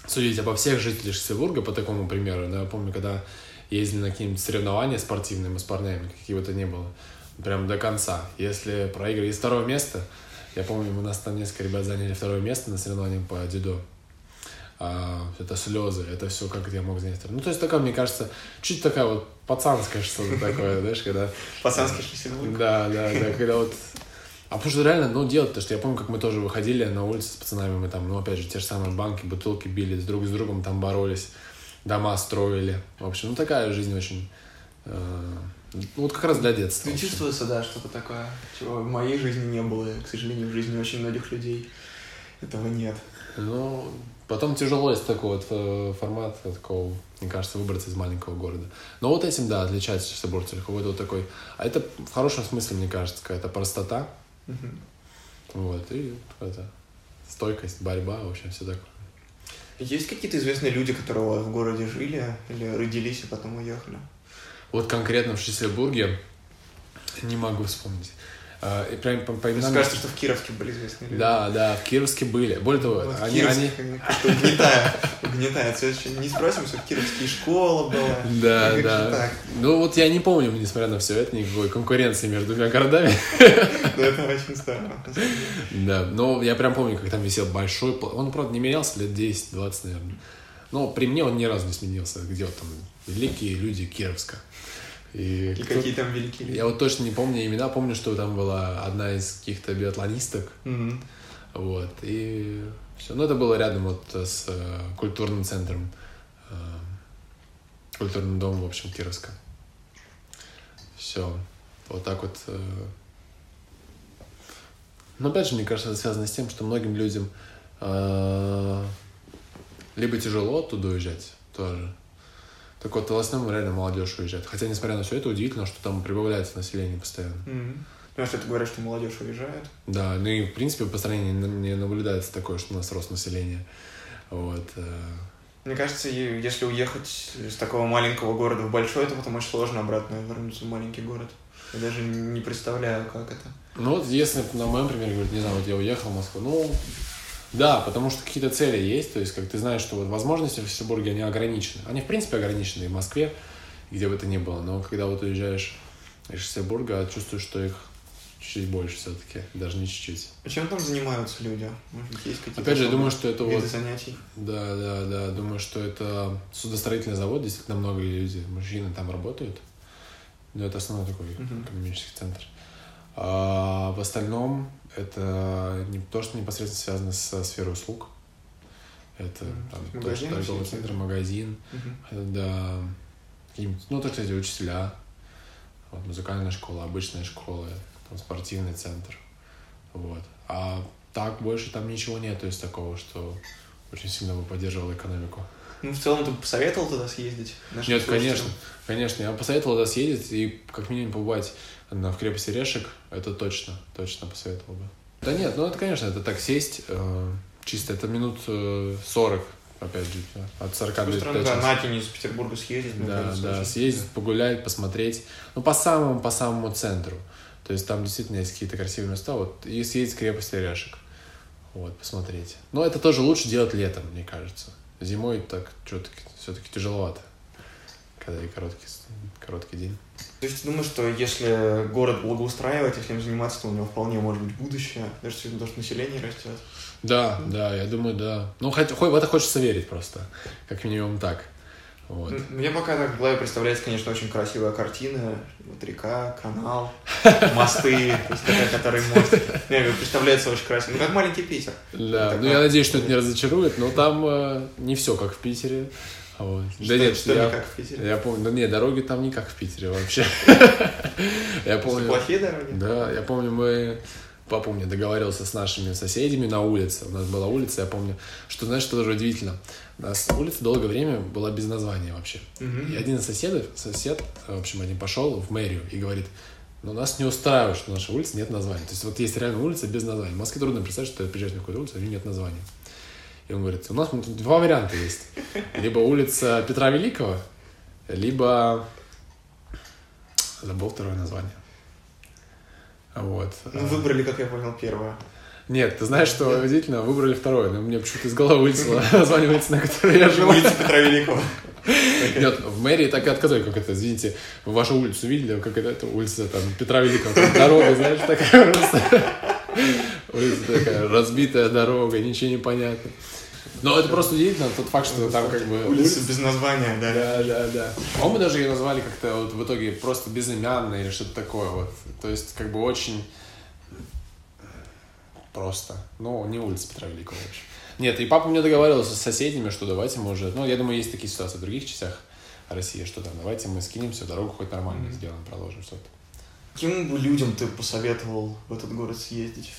судить обо всех жителях Шестербурга по такому примеру. Но я помню, когда ездили на какие-нибудь соревнования спортивные мы с парнями, какие бы то ни было, прям до конца. Если проиграли из второго места, я помню, у нас там несколько ребят заняли второе место на соревнованиях по дзюдо. А, это слезы, это все, как я мог занять. второе. Ну, то есть такая, мне кажется, чуть такая вот пацанская что-то такое, знаешь, когда... Пацанский шлиссельбург. Да, да, да, когда вот... А потому что реально, ну, делать то, что я помню, как мы тоже выходили на улицу с пацанами, мы там, ну, опять же, те же самые банки, бутылки били, друг с другом там боролись, дома строили. В общем, ну, такая жизнь очень... э, ну, вот как раз для детства. Ну, чувствуется, да, что-то такое, чего в моей жизни не было, к сожалению, в жизни очень многих людей этого нет. Ну, Потом тяжело из такого вот э, формата, такого, мне кажется, выбраться из маленького города. Но вот этим, да, отличается Честербург, какой-то вот такой... А это в хорошем смысле, мне кажется, какая-то простота. Мгм. Вот, и это стойкость, борьба, в общем, все такое. Есть какие-то известные люди, которые в городе жили или родились и потом уехали? Вот конкретно в Шестербурге не могу вспомнить. А, и прям по, по именам... кажется, что в Кировске были известные люди. Да, да, в Кировске были. Более того, Вот они, они... Кировске как-то угнетает, угнетает. Следующее, Не спросим, что в Кировске и школа была. Да, да. Ну вот я не помню, несмотря на все это, никакой конкуренции между двумя городами. Да, это очень деле. Да, но я прям помню, как там висел большой... Он, правда, не менялся лет 10-20, наверное. Но при мне он ни разу не сменился. Где вот там великие люди Кировска. И, И кто- какие там великие. Я вот точно не помню имена, помню, что там была одна из каких-то биатлонисток, Мгм. вот, и все. Ну, это было рядом вот с э, культурным центром, э, культурным домом, в общем, Кировска. Все. Вот так вот. э. Но опять же, мне кажется, это связано с тем, что многим людям э, либо тяжело оттуда уезжать тоже. Так вот, в основном реально молодежь уезжает. Хотя, несмотря на все это, удивительно, что там прибавляется население постоянно. Мгм. Потому что ты говоришь, что молодежь уезжает. Да, ну и в принципе по стране не, не наблюдается такое, что у нас рост населения. Вот. э. Мне кажется, если уехать из такого маленького города в большой, то потом очень сложно обратно вернуться в маленький город. Я даже не представляю, как это. Ну вот если на моем примере говорить, не знаю, вот я уехал в Москву, ну да, потому что какие-то цели есть, то есть как ты знаешь, что вот возможности в Петербурге, они ограничены. Они в принципе ограничены и в Москве, где бы это ни было, но когда вот уезжаешь из Петербурга, чувствуешь, что их чуть больше все-таки, даже не чуть-чуть. А чем там занимаются люди? Может быть, есть какие-то Опять же, я думаю, что это вот занятий? Да, да, да. Думаю, что это судостроительный завод, действительно много людей, мужчины там работают. Но это основной такой Мгм. экономический центр. А в остальном это не то, что непосредственно связано со сферой услуг. Это там, Магазин тоже торговый центр, магазин, э, да, ну, так сказать, учителя, вот, музыкальная школа, обычная школа, там, спортивный центр, вот. А так больше там ничего нет, то есть такого, что очень сильно бы поддерживало экономику. Ну, в целом, ты бы посоветовал туда съездить? нашим Нет, слушателям? конечно, конечно. Я бы посоветовал туда съездить и как минимум побывать на, в крепости Решек. Это точно, точно посоветовал бы. Да нет, ну это, конечно, это так сесть, э, чисто это минут э, 40, опять же, от 40 С другой до, стороны, да, на день из Петербурга съездить, Да, кажется, да, очень- съездить, погулять, посмотреть. Ну, по самому, по самому центру. То есть там действительно есть какие-то красивые места. Вот, и съездить в крепость Орешек. Вот, посмотреть. Но это тоже лучше делать летом, мне кажется. Зимой так что-таки все-таки тяжеловато. Когда и короткий, короткий день. То есть ты думаешь, что если город благоустраивать, если им заниматься, то у него вполне может быть будущее, даже с учетом того, что население растет. Да, да, я думаю, да. Ну, хоть в это хочется верить просто. Как минимум так. Вот. Мне пока так в голове представляется, конечно, очень красивая картина. Вот река, канал, мосты, то есть такая, который мост. Мне представляется очень красиво. Ну, как маленький Питер. Да, Так, ну а- я надеюсь, что это не разочарует, но там э, не все как в Питере. Вот. Что, да нет, что я, не как в Питере. я помню, да нет, дороги там не как в Питере вообще. Я Просто помню, плохие дороги? да, я помню, мы, папа у меня договаривался с нашими соседями на улице, у нас была улица, я помню, что, знаешь, что тоже удивительно, у нас улица долгое время была без названия вообще. Мгм. И один из соседов, сосед, в общем, один пошел в мэрию и говорит, но нас не устраивает, что на нашей улице нет названия. То есть вот есть реально улица без названия. В Москве трудно представить, что ты приезжаешь на какую-то улицу, а у нее нет названия. И он говорит, у нас два варианта есть. Либо улица Петра Великого, либо... Забыл второе название. Вот. Ну, выбрали, как я понял, первое. Нет, ты знаешь, что удивительно, выбрали второе, но мне почему-то из головы вылетело название улицы, на которой я живу. Улица Петра Великого. Нет, в мэрии так и отказали, как это, извините, вы вашу улицу видели, как это, это улица там Петра Великого, там дорога, знаешь, такая просто. Улица такая, разбитая дорога, ничего не понятно. Но это просто удивительно, тот факт, что там как бы... Улица без названия, да. Да, да, да. А мы даже ее назвали как-то вот в итоге просто безымянно или что-то такое вот. То есть как бы очень просто. Ну, не улица Петра Великого, в общем. Нет, и папа мне договаривался с соседями, что давайте мы уже... Ну, я думаю, есть такие ситуации в других частях России, что там, давайте мы скинемся, дорогу хоть нормально Мгм. сделаем, проложим что-то. Каким бы людям ты посоветовал в этот город съездить?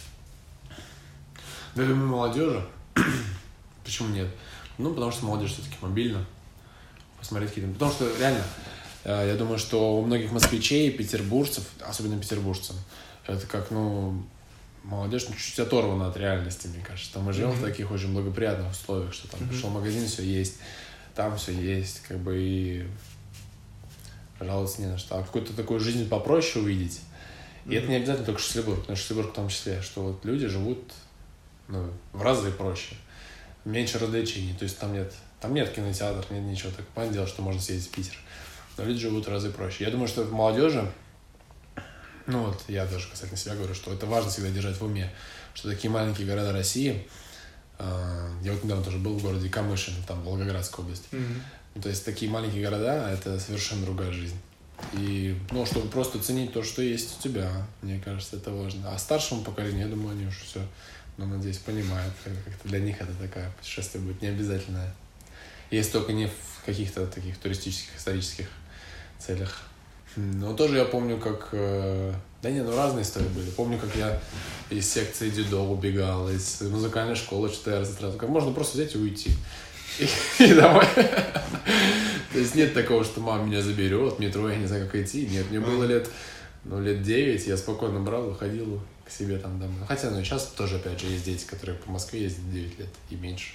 Да, думаю, молодежи. Почему нет? Ну, потому что молодежь все-таки мобильна. Посмотреть какие-то... Потому что реально, э, я думаю, что у многих москвичей, петербуржцев, особенно петербуржцам, это как, ну, молодежь ну, чуть-чуть оторвана от реальности, мне кажется. Там мы живем mm-hmm. в таких очень благоприятных условиях, что там mm-hmm. пришел в магазин, все есть, там все есть, как бы и жаловаться не на что. А какую-то такую жизнь попроще увидеть. И mm-hmm. это не обязательно только Шлиссельбург, но Шлиссельбург в том числе, что вот люди живут ну, в разы проще. Меньше развлечений, то есть там нет, там нет кинотеатра, нет ничего. Так понятное дело, что можно съездить в Питер. Но люди живут в разы проще. Я думаю, что в молодежи ну вот, я даже касательно себя говорю, что это важно всегда держать в уме, что такие маленькие города России, э, я вот недавно тоже был в городе Камышин, там, Волгоградская область, mm-hmm. то есть такие маленькие города, это совершенно другая жизнь. И, ну, чтобы просто ценить то, что есть у тебя, мне кажется, это важно. А старшему поколению, я думаю, они уже все, ну, надеюсь, понимают, как-то для них это такая путешествие будет не обязательное. Если только не в каких-то таких туристических, исторических целях. Но тоже я помню, как... Э, да нет, ну разные истории были. Помню, как я из секции дзюдо убегал, из музыкальной школы 14 раз. Как можно просто взять и уйти. И, домой. То есть нет такого, что мама меня заберет, метро, я не знаю, как идти. Нет, мне было лет, ну, лет 9, я спокойно брал, выходил к себе там домой. Хотя, ну, сейчас тоже, опять же, есть дети, которые по Москве ездят 9 лет и меньше.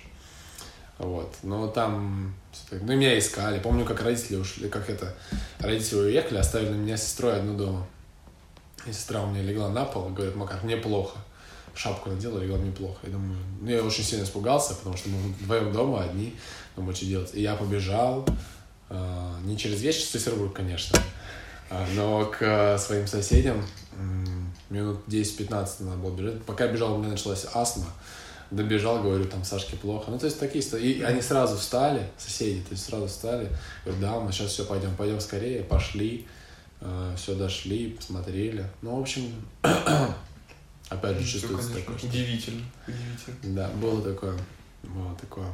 Вот. Но там... Ну, меня искали. Помню, как родители ушли, как это... Родители уехали, оставили меня с сестрой одну дома. И сестра у меня легла на пол говорит, Макар, мне плохо. Шапку надела, легла мне плохо. Я думаю, ну, я очень сильно испугался, потому что мы вдвоем дома одни, думаю, что делать. И я побежал, э, не через весь Петербург, конечно, но к э, своим соседям минут 10-15 надо было бежать. Пока бежал, у меня началась астма добежал, говорю, там Сашке плохо. Ну, то есть такие И они сразу встали, соседи, то есть сразу встали. Говорю, да, мы сейчас все пойдем, пойдем скорее, пошли. Э, все дошли, посмотрели. Ну, в общем, опять же, чувствуется такое. Удивительно, удивительно. Да, было такое, было такое.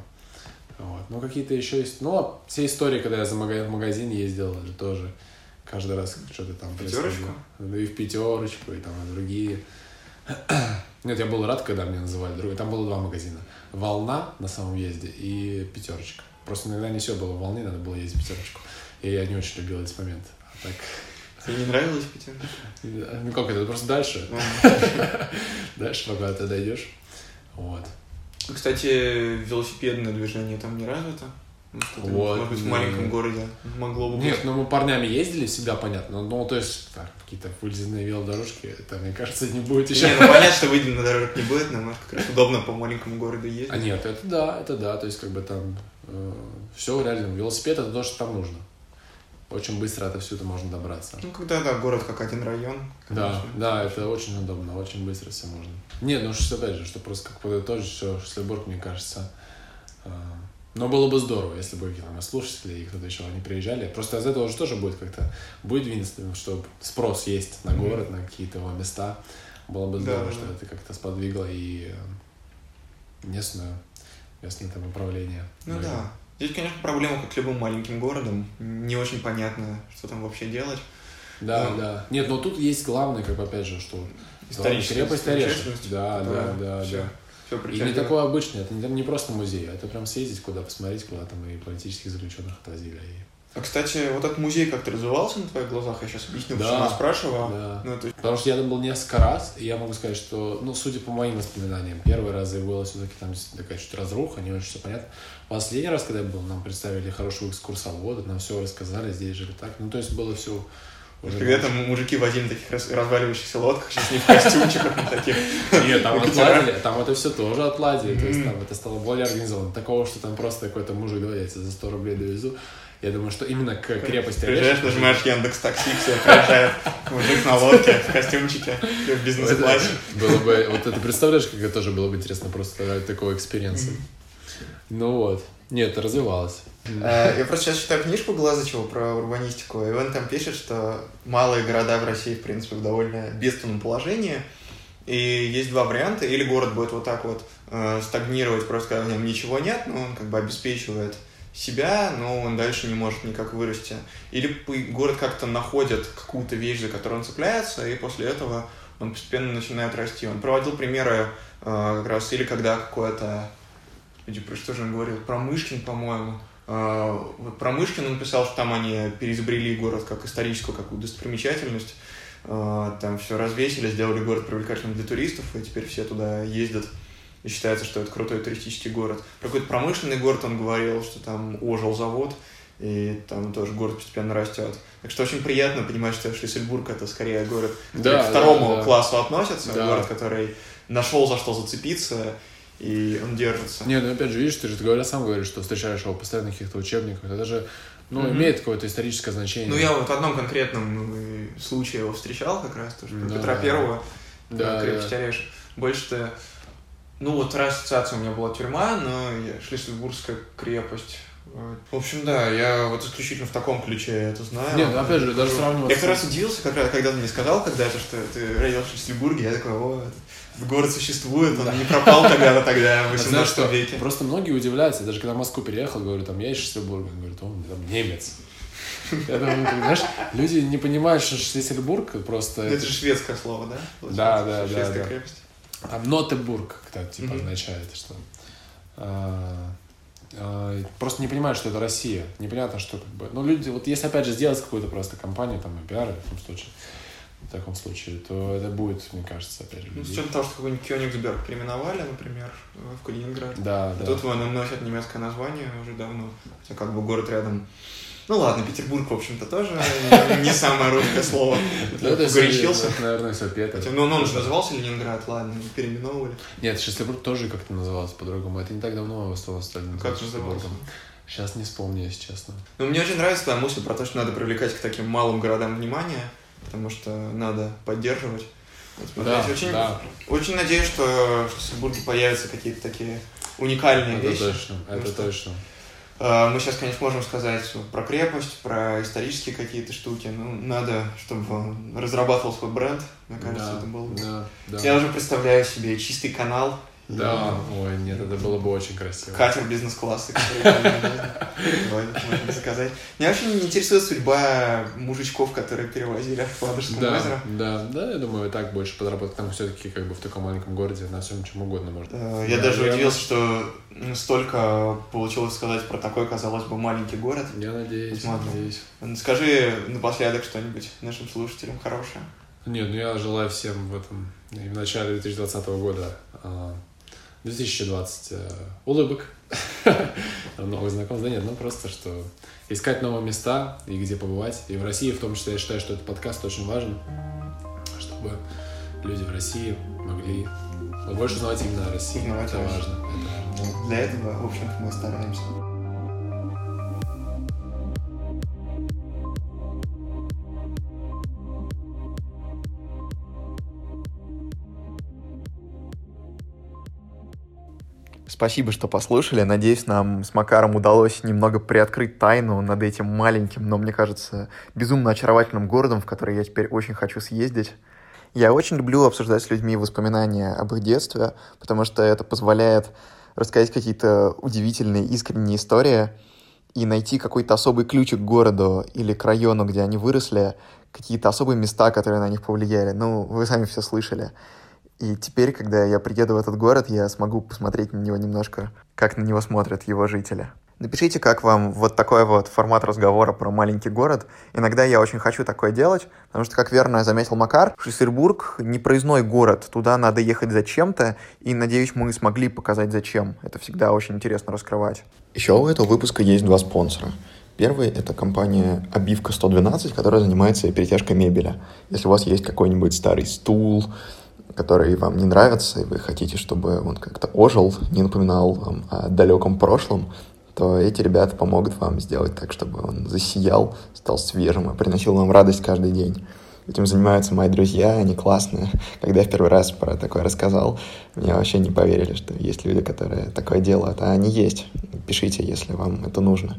Вот. Ну, какие-то еще есть... Ну, а все истории, когда я за магазин, в магазин ездил, это тоже каждый раз что-то там Пятерочку? И в пятерочку, и там и другие. Нет, я был рад, когда меня называли другой. Там было два магазина. Волна на самом езде и пятерочка. Просто иногда не все было в волне, надо было ездить пятерочку. И я не очень любил этот момент. А так... Тебе не нравилось пятерочка? Ну как это, просто дальше. Дальше, пока ты дойдешь. Вот. Кстати, велосипедное движение там не развито? Вот. Может быть, в маленьком городе могло бы Нет, ну мы парнями ездили, всегда понятно. Ну, то есть, так, какие-то вылезанные велодорожки, это, мне кажется, не будет еще. Не, ну понятно, что выделенных дорожек не будет, но может как раз удобно по маленькому городу ездить. А нет, это да, это да, то есть как бы там э, все реально, велосипед это то, что там нужно. Очень быстро это все это можно добраться. Ну, когда, да, город как один район. Конечно. Да, да, это очень удобно, очень быстро все можно. Нет, ну, что, опять же, что просто как подытожить, что Шлиссельбург, мне кажется, э, но было бы здорово, если бы там, слушатели и кто-то еще они приезжали. Просто из этого уже тоже будет как-то будет двинуться, что спрос есть на город, на какие-то его места. Было бы здорово, да, что да. это как-то сподвигло и э, местную, местное там управление. Ну Наверное. да. Здесь, конечно, проблема, как любым маленьким городом. Не очень понятно, что там вообще делать. Да, но... да. Нет, но тут есть главное, как опять же, что историческая крепость Орешек. Да, да, да, да. да. Все и не такое обычное, это не, не просто музей, а это прям съездить куда посмотреть, куда там и политических заключенных отвозили. И... А, кстати, вот этот музей как-то развивался на твоих глазах? Я сейчас объясню, да, почему я спрашивал. Да. Ну, это... Потому что я там был несколько раз, и я могу сказать, что, ну, судя по моим воспоминаниям, первый раз и было все-таки там такая чуть разруха, не очень все понятно. Последний раз, когда я был, нам представили хорошего экскурсовода, нам все рассказали, здесь жили так. Ну, то есть было все уже При этом мужики возили таких разваливающихся лодках, сейчас не в костюмчиках, на таких. Нет, там отладили, там это все тоже отладили, то есть там это стало более организовано. Такого, что там просто какой-то мужик, давай я за 100 рублей довезу. Я думаю, что именно к крепости Приезжаешь, нажимаешь Яндекс Такси, все, приезжает мужик на лодке, в костюмчике, в бизнес-классе. Было бы, вот это представляешь, как это тоже было бы интересно просто такого experience а. Ну вот. Нет, развивалось. Э, я просто сейчас читаю книжку Глазычева про урбанистику, и он там пишет, что малые города в России, в принципе, в довольно бедственном положении, и есть два варианта. Или город будет вот так вот э, стагнировать, просто когда в нем ничего нет, но он как бы обеспечивает себя, но он дальше не может никак вырасти. Или город как-то находит какую-то вещь, за которую он цепляется, и после этого он постепенно начинает расти. Он проводил примеры э, как раз или когда какое-то про что же он говорил? Про Мышкин, по-моему. А, вот про Мышкин он писал, что там они переизобрели город как историческую какую достопримечательность. А, там все развесили, сделали город привлекательным для туристов, и теперь все туда ездят. И считается, что это крутой туристический город. Про какой-то промышленный город он говорил, что там ожил завод, и там тоже город постепенно растет. Так что очень приятно понимать, что Шлиссельбург это скорее город, который да, к второму да, да. классу относится, да. город, который нашел за что зацепиться, и он держится. Нет, ну опять же, видишь, ты же говоря, сам говоришь, что встречаешь его постоянно в каких-то учебниках. Это же ну, mm-hmm. имеет какое-то историческое значение. Ну, я вот в одном конкретном э, случае его встречал как раз, тоже да. Петра Первого, да, крепость да. Орешек. Больше-то, ну, вот ассоциация у меня была тюрьма, но я, Шлиссельбургская крепость, в общем, да, я вот исключительно в таком ключе это знаю. Нет, опять же, даже сравнивать... Я как раз удивился, когда, когда ты мне сказал когда-то, что ты родился в Шлиссельбурге, я такой, о, этот город существует, он да. не пропал тогда-то тогда, в 18 Знаешь, веке. Просто многие удивляются, даже когда в Москву переехал, говорю, там, я из Шлиссельбурга, говорят, он там немец. Я думаю, знаешь, люди не понимают, что Шлиссельбург просто... Это же шведское слово, да? Да, да, да. Шведская крепость. Там Нотебург, как типа означает, что... А, а, просто не понимают, что это Россия. Непонятно, что как бы... Ну, люди, вот если опять же сделать какую-то просто компанию, там, и пиар, в таком случае, в таком случае, то это будет, мне кажется, опять же. Ну, с учетом того, что какой-нибудь Кёнигсберг переименовали, например, в Калининград. Да, да. Тут он носит немецкое название уже давно, хотя как бы город рядом ну ладно, Петербург, в общем-то, тоже не самое русское слово. Горячился. Наверное, все Петр. Ну, он же назывался Ленинград, ладно, переименовывали. Нет, Шестербург тоже как-то назывался по-другому. Это не так давно стало стали Как назывался? Сейчас не вспомню, если честно. Ну, мне очень нравится твоя мысль про то, что надо привлекать к таким малым городам внимание, потому что надо поддерживать. Да, очень, да. очень надеюсь, что в Петербурге появятся какие-то такие уникальные это вещи. Точно, это что... точно. Э, мы сейчас, конечно, можем сказать про крепость, про исторические какие-то штуки. Ну, надо, чтобы он разрабатывал свой бренд. Мне кажется, да, это было бы. Да, да. Я уже представляю себе чистый канал, да, ой, нет, это было бы очень красиво. Катер бизнес-класса, можно сказать. Меня очень интересует судьба мужичков, которые перевозили Ладожское да, озеро. Да, да, я думаю, и так больше подработать. Там все-таки как бы в таком маленьком городе на всем чем угодно можно. Я даже удивился, что столько получилось сказать про такой, казалось бы, маленький город. Я надеюсь, надеюсь. Скажи напоследок что-нибудь нашим слушателям хорошее. Нет, ну я желаю всем в этом, в начале 2020 года а, 2020 э, улыбок, новых знакомств, да нет, ну просто, что искать новые места и где побывать. И в России в том числе я считаю, что этот подкаст очень важен, чтобы люди в России могли больше узнавать именно о России. Узнавать это важно. Это важно. Для этого, в общем мы стараемся. Спасибо, что послушали. Надеюсь, нам с Макаром удалось немного приоткрыть тайну над этим маленьким, но, мне кажется, безумно очаровательным городом, в который я теперь очень хочу съездить. Я очень люблю обсуждать с людьми воспоминания об их детстве, потому что это позволяет рассказать какие-то удивительные, искренние истории и найти какой-то особый ключик к городу или к району, где они выросли, какие-то особые места, которые на них повлияли. Ну, вы сами все слышали. И теперь, когда я приеду в этот город, я смогу посмотреть на него немножко, как на него смотрят его жители. Напишите, как вам вот такой вот формат разговора про маленький город. Иногда я очень хочу такое делать, потому что, как верно заметил Макар, Шлиссельбург не проездной город. Туда надо ехать зачем-то, и, надеюсь, мы смогли показать зачем. Это всегда очень интересно раскрывать. Еще у этого выпуска есть два спонсора. Первый — это компания Обивка 112, которая занимается перетяжкой мебели. Если у вас есть какой-нибудь старый стул, который вам не нравится, и вы хотите, чтобы он как-то ожил, не напоминал вам о далеком прошлом, то эти ребята помогут вам сделать так, чтобы он засиял, стал свежим и приносил вам радость каждый день. Этим занимаются мои друзья, они классные. Когда я в первый раз про такое рассказал, мне вообще не поверили, что есть люди, которые такое делают. А они есть. Пишите, если вам это нужно.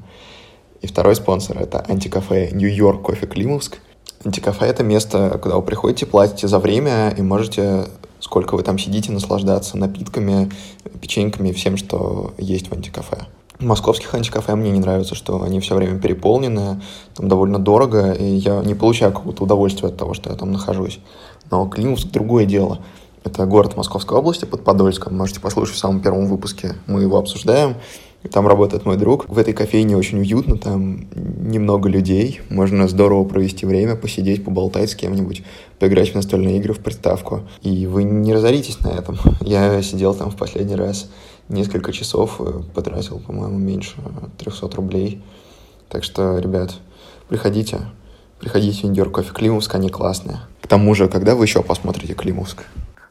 И второй спонсор — это антикафе Нью-Йорк Кофе Климовск. Антикафе — это место, куда вы приходите, платите за время и можете, сколько вы там сидите, наслаждаться напитками, печеньками, всем, что есть в антикафе. Московских антикафе мне не нравится, что они все время переполнены, там довольно дорого, и я не получаю какого-то удовольствия от того, что я там нахожусь. Но Климовск — другое дело. Это город Московской области под Подольском. Можете послушать в самом первом выпуске. Мы его обсуждаем. Там работает мой друг. В этой кофейне очень уютно, там немного людей. Можно здорово провести время, посидеть, поболтать с кем-нибудь, поиграть в настольные игры, в приставку. И вы не разоритесь на этом. Я сидел там в последний раз несколько часов, э, потратил, по-моему, меньше 300 рублей. Так что, ребят, приходите, приходите в Индиор кофе Климовск, они классные. К тому же, когда вы еще посмотрите Климовск?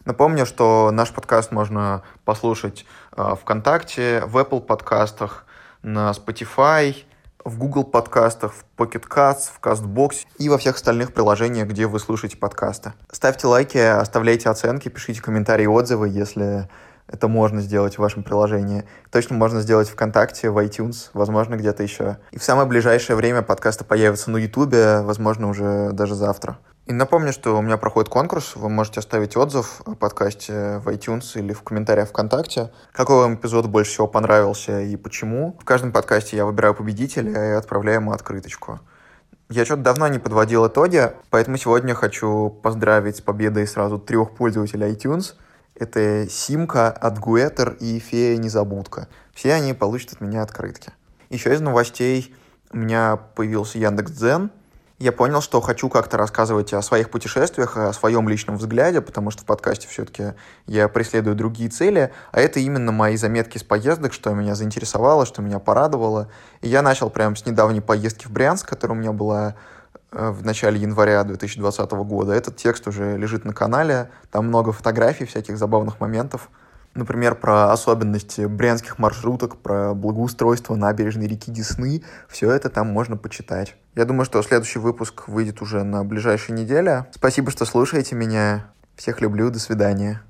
Напомню, что наш подкаст можно послушать э, ВКонтакте, в Apple подкастах, на Spotify, в Google подкастах, в Pocket Casts, в CastBox и во всех остальных приложениях, где вы слушаете подкасты. Ставьте лайки, оставляйте оценки, пишите комментарии и отзывы, если это можно сделать в вашем приложении. Точно можно сделать ВКонтакте, в iTunes, возможно, где-то еще. И в самое ближайшее время подкасты появятся на Ютубе, возможно, уже даже завтра. И напомню, что у меня проходит конкурс. Вы можете оставить отзыв о подкасте в iTunes или в комментариях ВКонтакте. Какой вам эпизод больше всего понравился и почему. В каждом подкасте я выбираю победителя и отправляю ему открыточку. Я что-то давно не подводил итоги, поэтому сегодня хочу поздравить с победой сразу трех пользователей iTunes. Это Симка, Адгуэтер и Фея Незабудка. Все они получат от меня открытки. Еще из новостей у меня появился Яндекс.Дзен — я понял, что хочу как-то рассказывать о своих путешествиях, о своем личном взгляде, потому что в подкасте все-таки я преследую другие цели, а это именно мои заметки с поездок, что меня заинтересовало, что меня порадовало. И я начал прямо с недавней поездки в Брянск, которая у меня была э, в начале января 2020 года. Этот текст уже лежит на канале, там много фотографий, всяких забавных моментов например, про особенности брянских маршруток, про благоустройство набережной реки Десны. Все это там можно почитать. Я думаю, что следующий выпуск выйдет уже на ближайшей неделе. Спасибо, что слушаете меня. Всех люблю. До свидания.